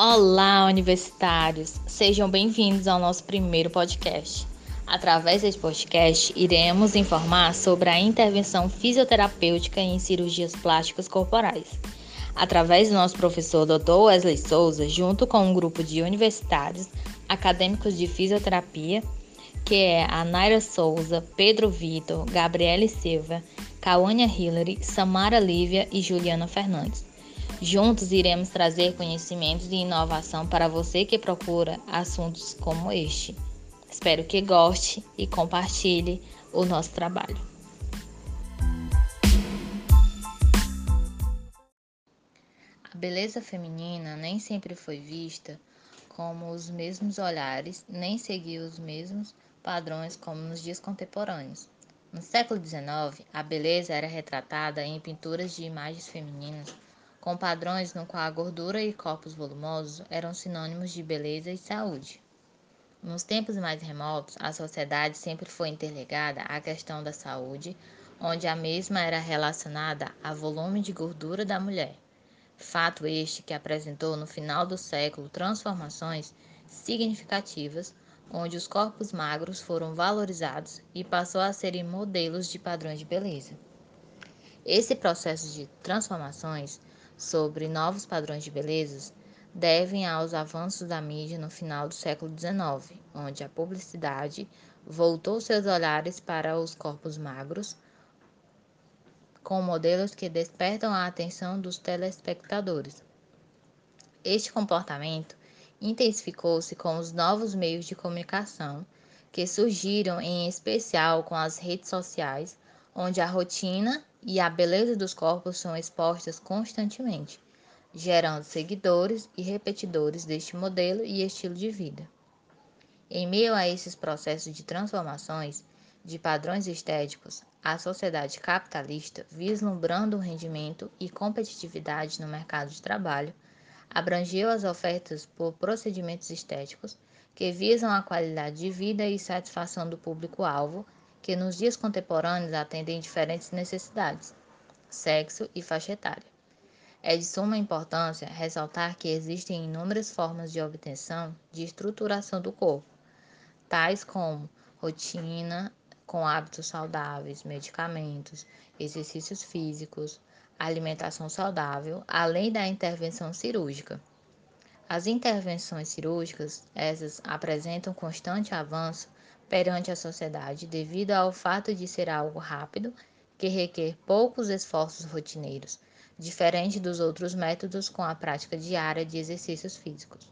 Olá, universitários! Sejam bem-vindos ao nosso primeiro podcast. Através deste podcast, iremos informar sobre a intervenção fisioterapêutica em cirurgias plásticas corporais. Através do nosso professor Dr. Wesley Souza, junto com um grupo de universitários, acadêmicos de fisioterapia, que é a Naira Souza, Pedro Vitor, Gabriele Silva, Cauânia Hillary, Samara Lívia e Juliana Fernandes. Juntos iremos trazer conhecimentos e inovação para você que procura assuntos como este. Espero que goste e compartilhe o nosso trabalho. A beleza feminina nem sempre foi vista como os mesmos olhares, nem seguiu os mesmos padrões como nos dias contemporâneos. No século XIX, a beleza era retratada em pinturas de imagens femininas com padrões no qual a gordura e corpos volumosos eram sinônimos de beleza e saúde. Nos tempos mais remotos, a sociedade sempre foi interligada à questão da saúde, onde a mesma era relacionada ao volume de gordura da mulher. Fato este que apresentou no final do século transformações significativas, onde os corpos magros foram valorizados e passou a serem modelos de padrões de beleza. Esse processo de transformações sobre novos padrões de beleza devem aos avanços da mídia no final do século XIX, onde a publicidade voltou seus olhares para os corpos magros, com modelos que despertam a atenção dos telespectadores. Este comportamento intensificou-se com os novos meios de comunicação que surgiram em especial com as redes sociais, onde a rotina e a beleza dos corpos são expostas constantemente, gerando seguidores e repetidores deste modelo e estilo de vida. Em meio a esses processos de transformações de padrões estéticos, a sociedade capitalista, vislumbrando o rendimento e competitividade no mercado de trabalho, abrangeu as ofertas por procedimentos estéticos que visam a qualidade de vida e satisfação do público-alvo que nos dias contemporâneos atendem diferentes necessidades, sexo e faixa etária. É de suma importância ressaltar que existem inúmeras formas de obtenção de estruturação do corpo, tais como rotina com hábitos saudáveis, medicamentos, exercícios físicos, alimentação saudável, além da intervenção cirúrgica. As intervenções cirúrgicas, essas apresentam constante avanço perante a sociedade devido ao fato de ser algo rápido que requer poucos esforços rotineiros, diferente dos outros métodos com a prática diária de exercícios físicos.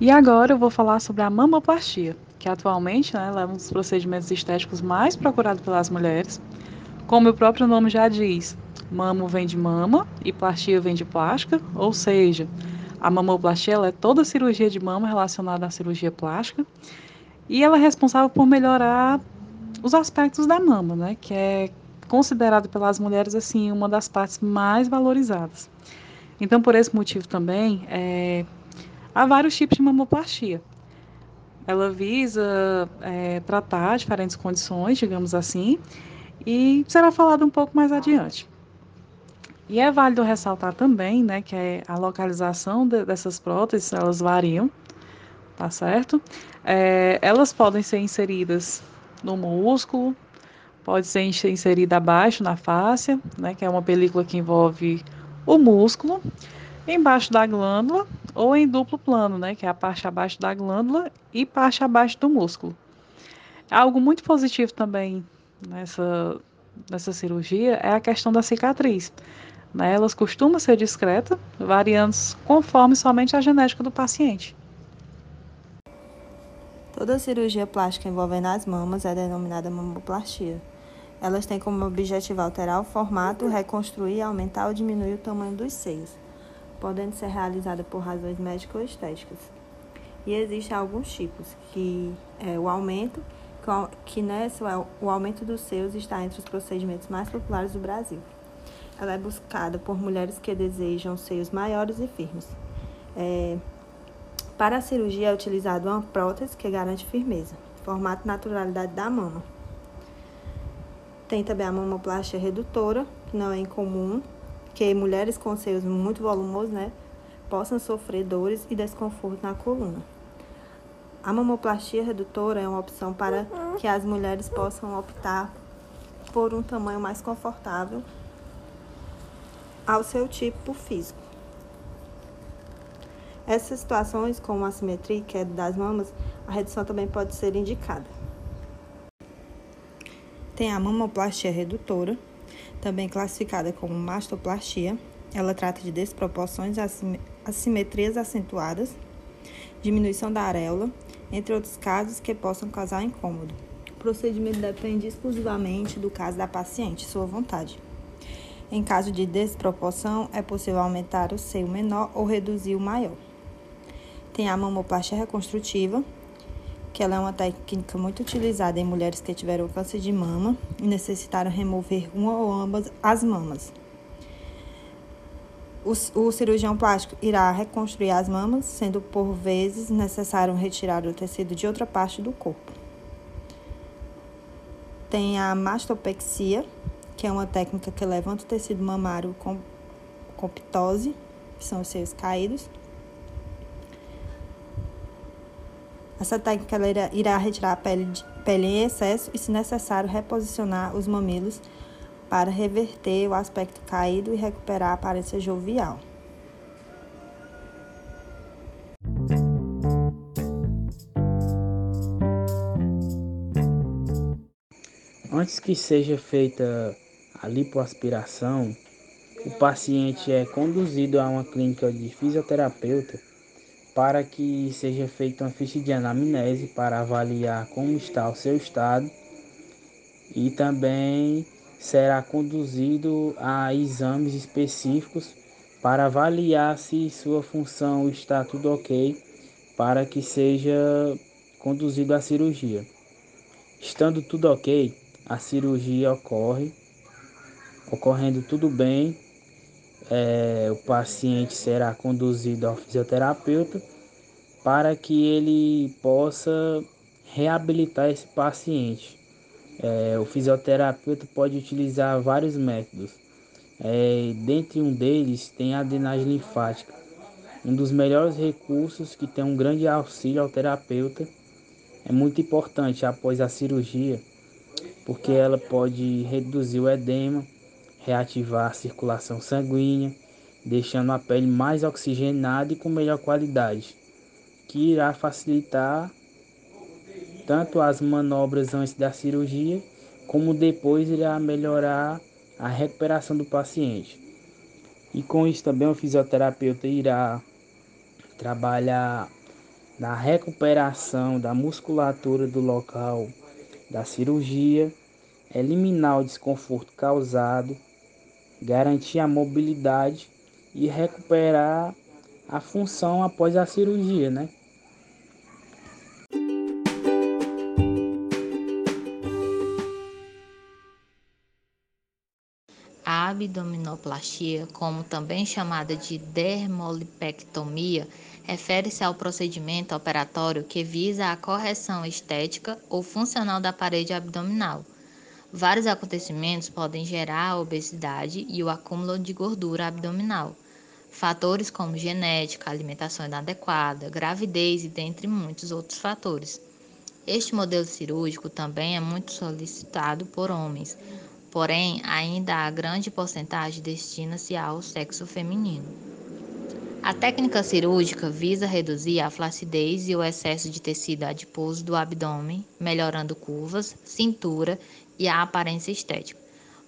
E agora eu vou falar sobre a mamoplastia, que atualmente né, é um dos procedimentos estéticos mais procurados pelas mulheres. Como o próprio nome já diz, mamo vem de mama e plastia vem de plástica, ou seja, a mamoplastia é toda cirurgia de mama relacionada à cirurgia plástica e ela é responsável por melhorar os aspectos da mama, né, que é considerado pelas mulheres assim uma das partes mais valorizadas. Então, por esse motivo também, é, há vários tipos de mamoplastia. Ela visa é, tratar diferentes condições, digamos assim, e será falado um pouco mais adiante. E é válido ressaltar também, né, que é a localização de, dessas próteses, elas variam, tá certo? É, elas podem ser inseridas no músculo, pode ser inserida abaixo na fáscia, né, que é uma película que envolve o músculo, embaixo da glândula ou em duplo plano, né, que é a parte abaixo da glândula e parte abaixo do músculo. Algo muito positivo também nessa, nessa cirurgia é a questão da cicatriz. Né? Elas costumam ser discretas, variando conforme somente a genética do paciente. Toda cirurgia plástica envolvendo as mamas é denominada mamoplastia. Elas têm como objetivo alterar o formato, reconstruir, aumentar ou diminuir o tamanho dos seios, podendo ser realizada por razões médicas ou estéticas. E existem alguns tipos, que é o aumento, que nessa é o aumento dos seios está entre os procedimentos mais populares do Brasil. Ela é buscada por mulheres que desejam seios maiores e firmes. É, para a cirurgia é utilizada uma prótese que garante firmeza, formato e naturalidade da mama. Tem também a mamoplastia redutora, que não é incomum, que mulheres com seios muito volumosos, né, possam sofrer dores e desconforto na coluna. A mamoplastia redutora é uma opção para que as mulheres possam optar por um tamanho mais confortável ao seu tipo físico. Essas situações, como a assimetria e queda das mamas, a redução também pode ser indicada. Tem a mamoplastia redutora, também classificada como mastoplastia. Ela trata de desproporções, assimetrias acentuadas, diminuição da areola, entre outros casos que possam causar incômodo. O procedimento depende exclusivamente do caso da paciente, sua vontade. Em caso de desproporção, é possível aumentar o seio menor ou reduzir o maior. Tem a mamoplastia reconstrutiva, que ela é uma técnica muito utilizada em mulheres que tiveram câncer de mama e necessitaram remover uma ou ambas as mamas. O, o, cirurgião plástico irá reconstruir as mamas, sendo por vezes necessário retirar o tecido de outra parte do corpo. Tem a mastopexia, que é uma técnica que levanta o tecido mamário com, com ptose, que são os seios caídos Essa técnica irá retirar a pele, de, pele em excesso e, se necessário, reposicionar os mamilos para reverter o aspecto caído e recuperar a aparência jovial. Antes que seja feita a lipoaspiração, o paciente é conduzido a uma clínica de fisioterapeuta para que seja feita uma ficha de anamnese para avaliar como está o seu estado e também será conduzido a exames específicos para avaliar se sua função está tudo ok para que seja conduzido à cirurgia. Estando tudo ok, a cirurgia ocorre. Ocorrendo tudo bem, é, o paciente será conduzido ao fisioterapeuta para que ele possa reabilitar esse paciente. É, o fisioterapeuta pode utilizar vários métodos. É, dentre um deles tem a drenagem linfática, um dos melhores recursos que tem um grande auxílio ao terapeuta. É muito importante após a cirurgia, porque ela pode reduzir o edema, reativar a circulação sanguínea, deixando a pele mais oxigenada e com melhor qualidade, que irá facilitar tanto as manobras antes da cirurgia, como depois irá melhorar a recuperação do paciente. E com isso também o fisioterapeuta irá trabalhar na recuperação da musculatura do local da cirurgia, eliminar o desconforto causado garantir a mobilidade e recuperar a função após a cirurgia, né? A abdominoplastia, como também chamada de dermolipectomia, refere-se ao procedimento operatório que visa a correção estética ou funcional da parede abdominal Vários acontecimentos podem gerar a obesidade e o acúmulo de gordura abdominal. Fatores como genética, alimentação inadequada, gravidez e dentre muitos outros fatores. Este modelo cirúrgico também é muito solicitado por homens, porém, ainda há grande porcentagem destina-se ao sexo feminino. A técnica cirúrgica visa reduzir a flacidez e o excesso de tecido adiposo do abdômen, melhorando curvas, cintura e a aparência estética,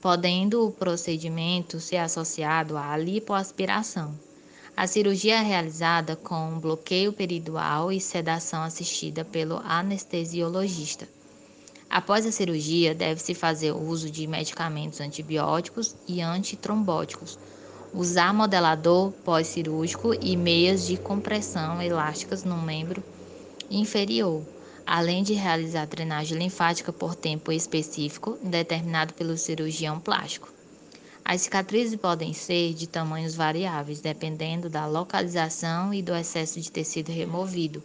podendo o procedimento ser associado à lipoaspiração. A cirurgia é realizada com bloqueio peridual e sedação assistida pelo anestesiologista. Após a cirurgia, deve-se fazer uso de medicamentos antibióticos e antitrombóticos, usar modelador pós-cirúrgico e meias de compressão elásticas no membro inferior além de realizar drenagem linfática por tempo específico determinado pelo cirurgião plástico. As cicatrizes podem ser de tamanhos variáveis, dependendo da localização e do excesso de tecido removido.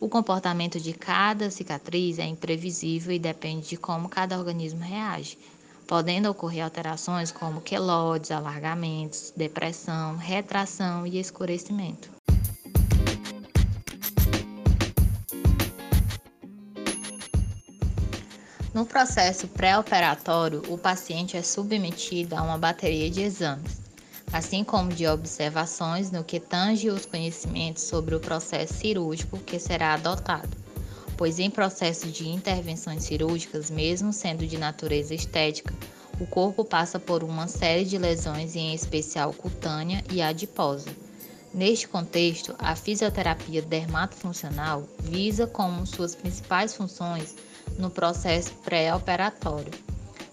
O comportamento de cada cicatriz é imprevisível e depende de como cada organismo reage. podendo ocorrer alterações como queloides, alargamentos, depressão, retração e escurecimento. No processo pré-operatório, o paciente é submetido a uma bateria de exames, assim como de observações no que tange os conhecimentos sobre o processo cirúrgico que será adotado, pois em processo de intervenções cirúrgicas, mesmo sendo de natureza estética, o corpo passa por uma série de lesões, em especial cutânea e adiposa. Neste contexto, a fisioterapia dermatofuncional visa como suas principais funções no processo pré-operatório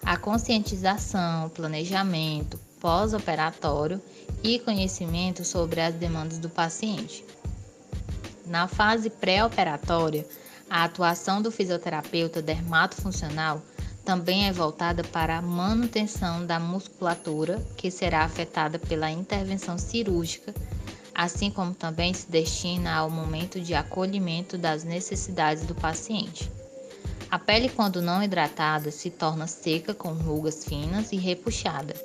a conscientização, planejamento, pós-operatório e conhecimento sobre as demandas do paciente. Na fase pré-operatória, a atuação do fisioterapeuta dermatofuncional também é voltada para a manutenção da musculatura que será afetada pela intervenção cirúrgica, assim como também se destina ao momento de acolhimento das necessidades do paciente. A pele, quando não hidratada, se torna seca com rugas finas e repuxada.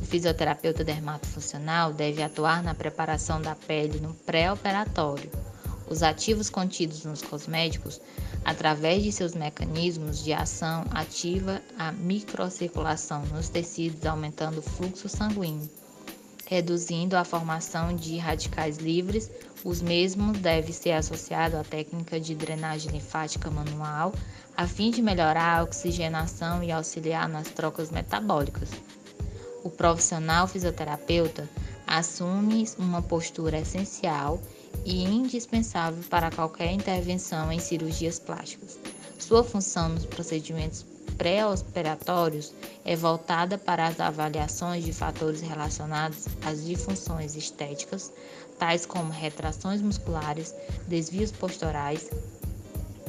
O fisioterapeuta dermatofuncional deve atuar na preparação da pele no pré-operatório. Os ativos contidos nos cosméticos, através de seus mecanismos de ação, ativa a microcirculação nos tecidos, aumentando o fluxo sanguíneo, reduzindo a formação de radicais livres. Os mesmos devem ser associados à técnica de drenagem linfática manual, a fim de melhorar a oxigenação e auxiliar nas trocas metabólicas. O profissional fisioterapeuta assume uma postura essencial e indispensável para qualquer intervenção em cirurgias plásticas. Sua função nos procedimentos pré-operatórios é voltada para as avaliações de fatores relacionados às disfunções estéticas, tais como retrações musculares, desvios posturais,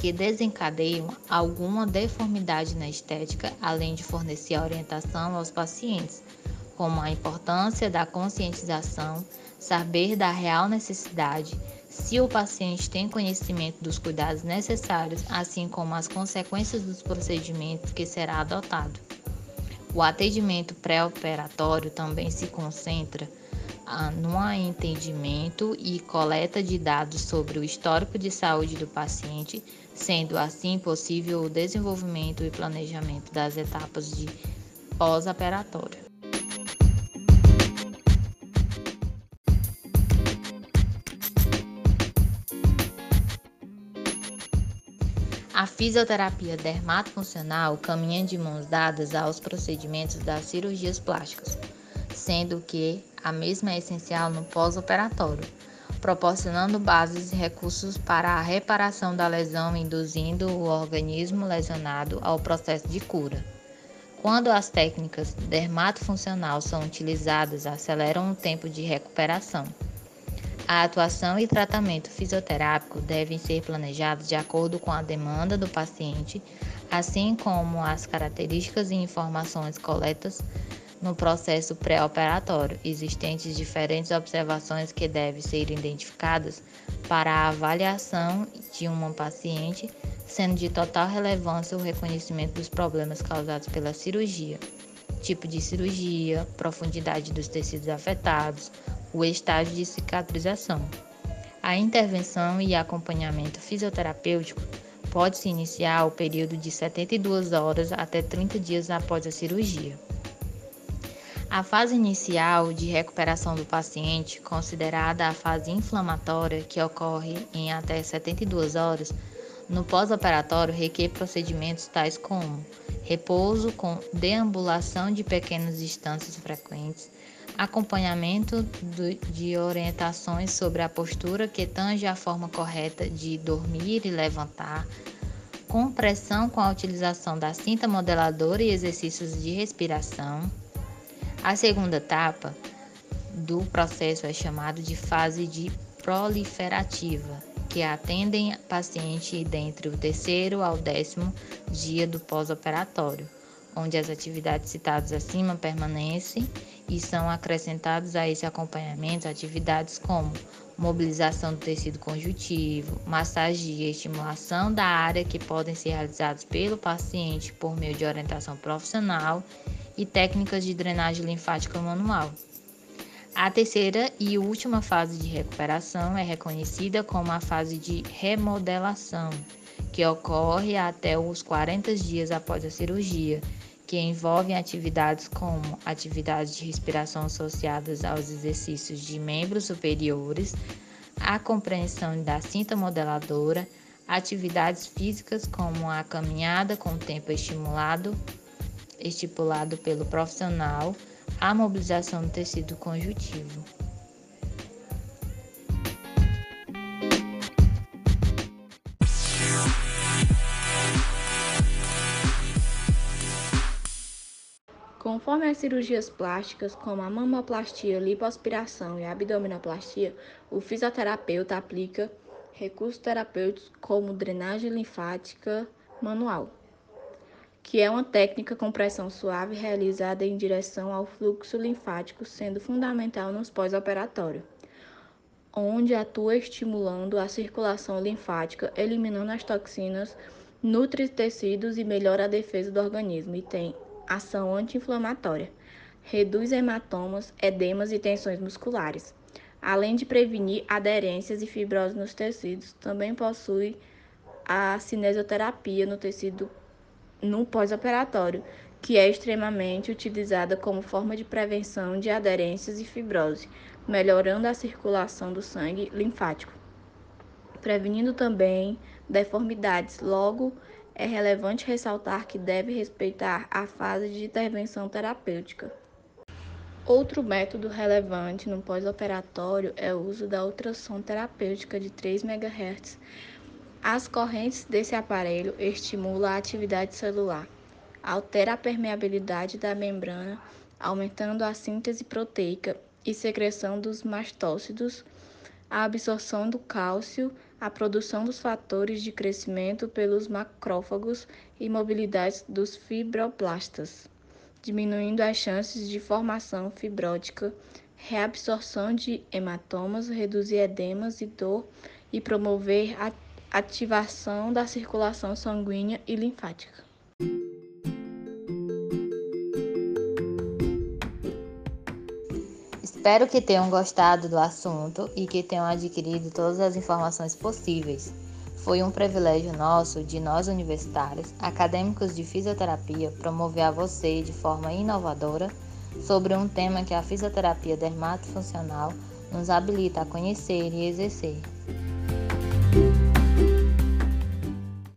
que desencadeiam alguma deformidade na estética, além de fornecer orientação aos pacientes como a importância da conscientização, saber da real necessidade, se o paciente tem conhecimento dos cuidados necessários, assim como as consequências dos procedimentos que será adotado. O atendimento pré-operatório também se concentra ah, no entendimento e coleta de dados sobre o histórico de saúde do paciente, sendo assim possível o desenvolvimento e planejamento das etapas de pós-operatório. A fisioterapia dermatofuncional caminha de mãos dadas aos procedimentos das cirurgias plásticas, sendo que a mesma é essencial no pós-operatório, proporcionando bases e recursos para a reparação da lesão, induzindo o organismo lesionado ao processo de cura. Quando as técnicas dermatofuncional são utilizadas, aceleram o tempo de recuperação. A atuação e tratamento fisioterápico devem ser planejados de acordo com a demanda do paciente, assim como as características e informações coletas no processo pré-operatório. Existentes diferentes observações que devem ser identificadas para a avaliação de uma paciente, sendo de total relevância o reconhecimento dos problemas causados pela cirurgia, tipo de cirurgia, profundidade dos tecidos afetados, o estágio de cicatrização. A intervenção e acompanhamento fisioterapêutico pode se iniciar o período de 72 horas até 30 dias após a cirurgia. A fase inicial de recuperação do paciente, considerada a fase inflamatória, que ocorre em até 72 horas, no pós-operatório requer procedimentos tais como repouso com deambulação de pequenas distâncias frequentes, acompanhamento de orientações sobre a postura que tange a forma correta de dormir e levantar, compressão com a utilização da cinta modeladora e exercícios de respiração. A segunda etapa do processo é chamada de fase de proliferativa, que atendem paciente dentre o terceiro ao décimo dia do pós-operatório, onde as atividades citadas acima permanecem e são acrescentados a esse acompanhamento atividades como mobilização do tecido conjuntivo, massagem e estimulação da área que podem ser realizados pelo paciente por meio de orientação profissional e técnicas de drenagem linfática manual. A terceira e última fase de recuperação é reconhecida como a fase de remodelação, que ocorre até os 40 dias após a cirurgia, que envolve atividades como atividades de respiração associadas aos exercícios de membros superiores, a compreensão da cinta modeladora, atividades físicas como a caminhada com tempo estimulado, estipulado pelo profissional, a mobilização do tecido conjuntivo. Conforme as cirurgias plásticas, como a mamoplastia, lipoaspiração e a abdominoplastia, o fisioterapeuta aplica recursos terapêuticos como drenagem linfática manual, que é uma técnica com pressão suave realizada em direção ao fluxo linfático, sendo fundamental nos pós-operatórios, onde atua estimulando a circulação linfática, eliminando as toxinas, nutre tecidos e melhora a defesa do organismo e tem ação anti-inflamatória, reduz hematomas, edemas e tensões musculares. Além de prevenir aderências e fibrose nos tecidos, também possui a cinesioterapia no tecido no pós-operatório, que é extremamente utilizada como forma de prevenção de aderências e fibrose, melhorando a circulação do sangue linfático, prevenindo também deformidades. Logo, é relevante ressaltar que deve respeitar a fase de intervenção terapêutica. Outro método relevante no pós-operatório é o uso da ultrassom terapêutica de 3 MHz. As correntes desse aparelho estimulam a atividade celular, altera a permeabilidade da membrana, aumentando a síntese proteica e secreção dos mastócidos, a absorção do cálcio a produção dos fatores de crescimento pelos macrófagos e mobilidade dos fibroblastas, diminuindo as chances de formação fibrótica, reabsorção de hematomas, reduzir edemas e dor e promover a ativação da circulação sanguínea e linfática. Espero que tenham gostado do assunto e que tenham adquirido todas as informações possíveis. Foi um privilégio nosso, de nós universitários, acadêmicos de fisioterapia, promover a você de forma inovadora sobre um tema que a fisioterapia dermatofuncional nos habilita a conhecer e exercer.